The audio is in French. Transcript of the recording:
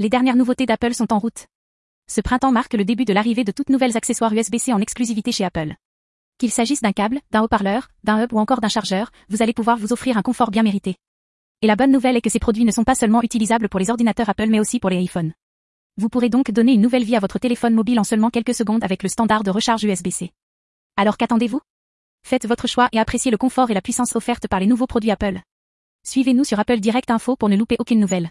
Les dernières nouveautés d'Apple sont en route. Ce printemps marque le début de l'arrivée de toutes nouvelles accessoires USB-C en exclusivité chez Apple. Qu'il s'agisse d'un câble, d'un haut-parleur, d'un hub ou encore d'un chargeur, vous allez pouvoir vous offrir un confort bien mérité. Et la bonne nouvelle est que ces produits ne sont pas seulement utilisables pour les ordinateurs Apple mais aussi pour les iPhones. Vous pourrez donc donner une nouvelle vie à votre téléphone mobile en seulement quelques secondes avec le standard de recharge USB-C. Alors qu'attendez-vous? Faites votre choix et appréciez le confort et la puissance offerte par les nouveaux produits Apple. Suivez-nous sur Apple Direct Info pour ne louper aucune nouvelle.